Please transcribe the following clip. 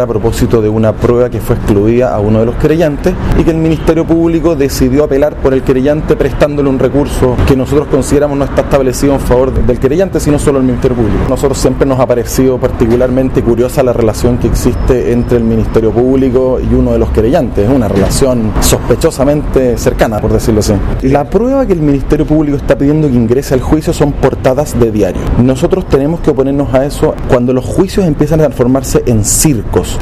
a propósito de una prueba que fue excluida a uno de los creyentes y que el Ministerio Público decidió apelar por el creyente prestándole un recurso que nosotros consideramos no está establecido en favor del creyente, sino solo el Ministerio Público. Nosotros siempre nos ha parecido particularmente curiosa la relación que existe entre el Ministerio Público y uno de los creyentes, una relación sospechosamente cercana, por decirlo así. La prueba que el Ministerio Público está pidiendo que ingrese al juicio son portadas de diario. Nosotros tenemos que oponernos a eso cuando los juicios empiezan a transformarse en circos